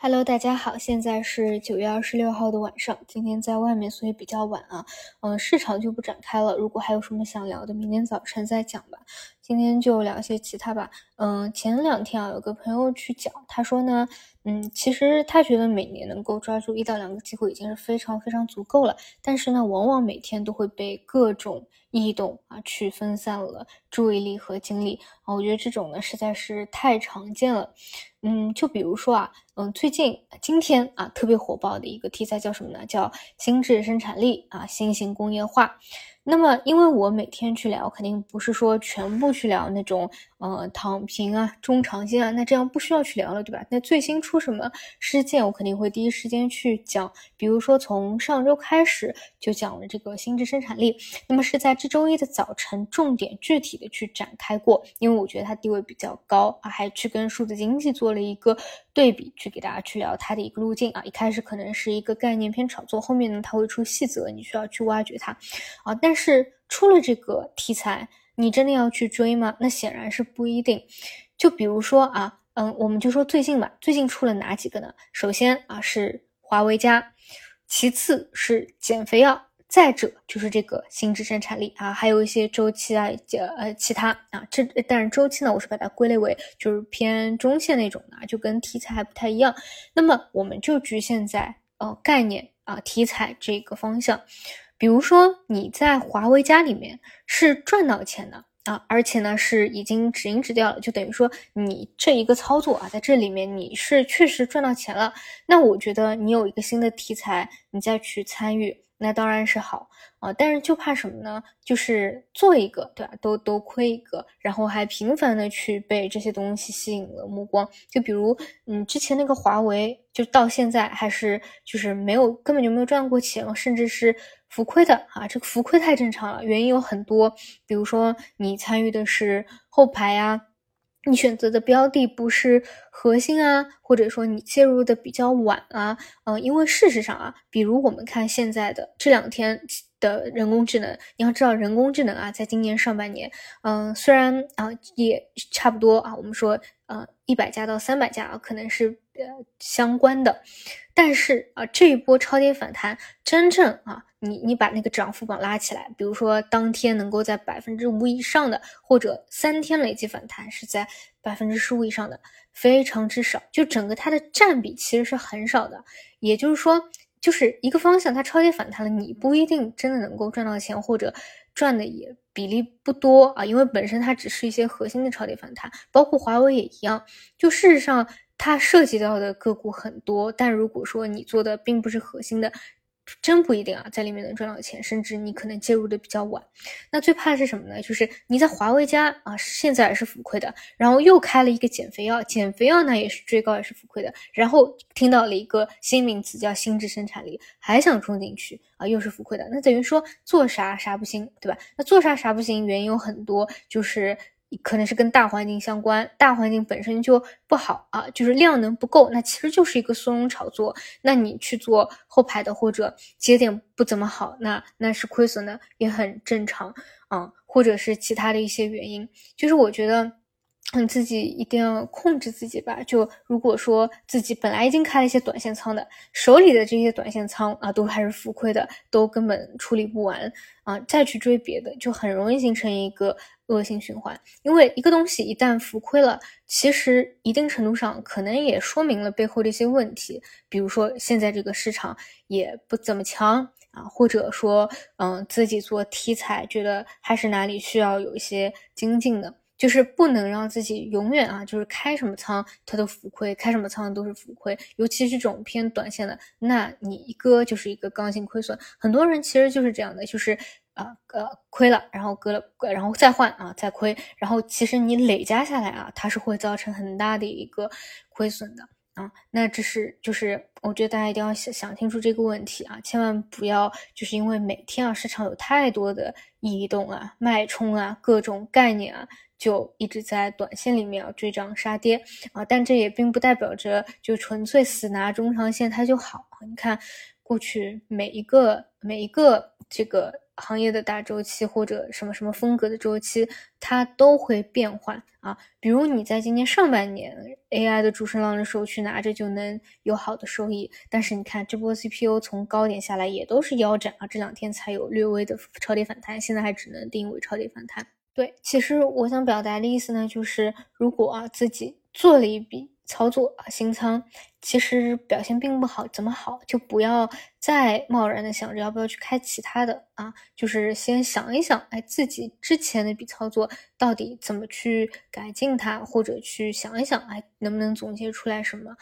Hello，大家好，现在是九月二十六号的晚上，今天在外面，所以比较晚啊。嗯，市场就不展开了，如果还有什么想聊的，明天早晨再讲吧。今天就聊一些其他吧。嗯，前两天啊，有个朋友去讲，他说呢，嗯，其实他觉得每年能够抓住一到两个机会已经是非常非常足够了，但是呢，往往每天都会被各种异动啊去分散了注意力和精力啊。我觉得这种呢实在是太常见了。嗯，就比如说啊，嗯，最近今天啊特别火爆的一个题材叫什么呢？叫心智生产力啊，新型工业化。那么，因为我每天去聊，肯定不是说全部去聊那种，呃，躺平啊、中长线啊，那这样不需要去聊了，对吧？那最新出什么事件，我肯定会第一时间去讲。比如说，从上周开始就讲了这个心智生产力，那么是在这周一的早晨重点具体的去展开过，因为我觉得它地位比较高啊，还去跟数字经济做了一个对比，去给大家去聊它的一个路径啊。一开始可能是一个概念偏炒作，后面呢它会出细则，你需要去挖掘它啊，但是。出了这个题材，你真的要去追吗？那显然是不一定。就比如说啊，嗯，我们就说最近吧，最近出了哪几个呢？首先啊是华为家，其次是减肥药，再者就是这个心智生产力啊，还有一些周期啊，呃其他啊。这但是周期呢，我是把它归类为就是偏中线那种的，就跟题材还不太一样。那么我们就局限在呃概念啊题材这个方向。比如说你在华为家里面是赚到钱的啊，而且呢是已经止盈止掉了，就等于说你这一个操作啊，在这里面你是确实赚到钱了。那我觉得你有一个新的题材，你再去参与，那当然是好啊。但是就怕什么呢？就是做一个对吧，都都亏一个，然后还频繁的去被这些东西吸引了目光。就比如嗯，之前那个华为，就到现在还是就是没有根本就没有赚过钱，甚至是。浮亏的啊，这个浮亏太正常了，原因有很多，比如说你参与的是后排呀，你选择的标的不是核心啊，或者说你介入的比较晚啊，嗯，因为事实上啊，比如我们看现在的这两天的人工智能，你要知道人工智能啊，在今年上半年，嗯，虽然啊也差不多啊，我们说呃一百家到三百家啊，可能是呃相关的，但是啊这一波超跌反弹，真正啊。你你把那个涨幅榜拉起来，比如说当天能够在百分之五以上的，或者三天累计反弹是在百分之十五以上的，非常之少。就整个它的占比其实是很少的。也就是说，就是一个方向它超跌反弹了，你不一定真的能够赚到钱，或者赚的也比例不多啊，因为本身它只是一些核心的超跌反弹，包括华为也一样。就事实上它涉及到的个股很多，但如果说你做的并不是核心的。真不一定啊，在里面能赚到钱，甚至你可能介入的比较晚。那最怕的是什么呢？就是你在华为家啊，现在也是浮亏的，然后又开了一个减肥药，减肥药呢也是追高也是浮亏的，然后听到了一个新名词叫心智生产力，还想冲进去啊，又是浮亏的。那等于说做啥啥不行，对吧？那做啥啥不行，原因有很多，就是。可能是跟大环境相关，大环境本身就不好啊，就是量能不够，那其实就是一个松茸炒作。那你去做后排的或者节点不怎么好，那那是亏损的，也很正常啊，或者是其他的一些原因，就是我觉得。你自己一定要控制自己吧。就如果说自己本来已经开了一些短线仓的，手里的这些短线仓啊，都还是浮亏的，都根本处理不完啊，再去追别的，就很容易形成一个恶性循环。因为一个东西一旦浮亏了，其实一定程度上可能也说明了背后的一些问题，比如说现在这个市场也不怎么强啊，或者说嗯自己做题材觉得还是哪里需要有一些精进的。就是不能让自己永远啊，就是开什么仓它都浮亏，开什么仓都是浮亏。尤其是这种偏短线的，那你一割就是一个刚性亏损。很多人其实就是这样的，就是啊呃亏了，然后割了，然后再换啊再亏，然后其实你累加下来啊，它是会造成很大的一个亏损的。啊，那这是就是我觉得大家一定要想想清楚这个问题啊，千万不要就是因为每天啊市场有太多的异动啊、脉冲啊、各种概念啊，就一直在短线里面追涨杀跌啊。但这也并不代表着就纯粹死拿中长线它就好。你看过去每一个每一个这个行业的大周期或者什么什么风格的周期，它都会变换啊。比如你在今年上半年 AI 的主升浪的时候去拿着就能有好的收益，但是你看这波 CPU 从高点下来也都是腰斩啊，这两天才有略微的超跌反弹，现在还只能定位超跌反弹。对，其实我想表达的意思呢，就是如果啊自己做了一笔。操作啊，新仓其实表现并不好，怎么好就不要再贸然的想着要不要去开其他的啊，就是先想一想，哎，自己之前那笔操作到底怎么去改进它，或者去想一想，哎，能不能总结出来什么。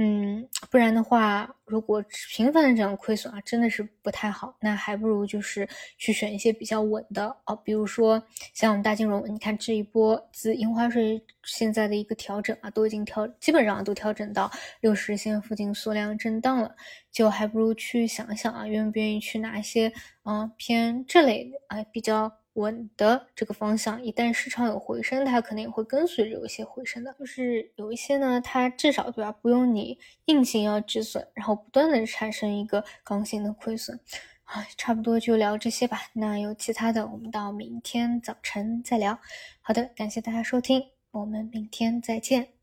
嗯，不然的话，如果频繁的这样亏损啊，真的是不太好。那还不如就是去选一些比较稳的哦，比如说像我们大金融，你看这一波自印花税现在的一个调整啊，都已经调，基本上都调整到六十线附近缩量震荡了，就还不如去想一想啊，愿不愿意去拿一些嗯偏这类啊比较。稳的这个方向，一旦市场有回升，它可能也会跟随着有一些回升的。就是有一些呢，它至少对吧，不用你硬性要止损，然后不断的产生一个刚性的亏损。啊，差不多就聊这些吧。那有其他的，我们到明天早晨再聊。好的，感谢大家收听，我们明天再见。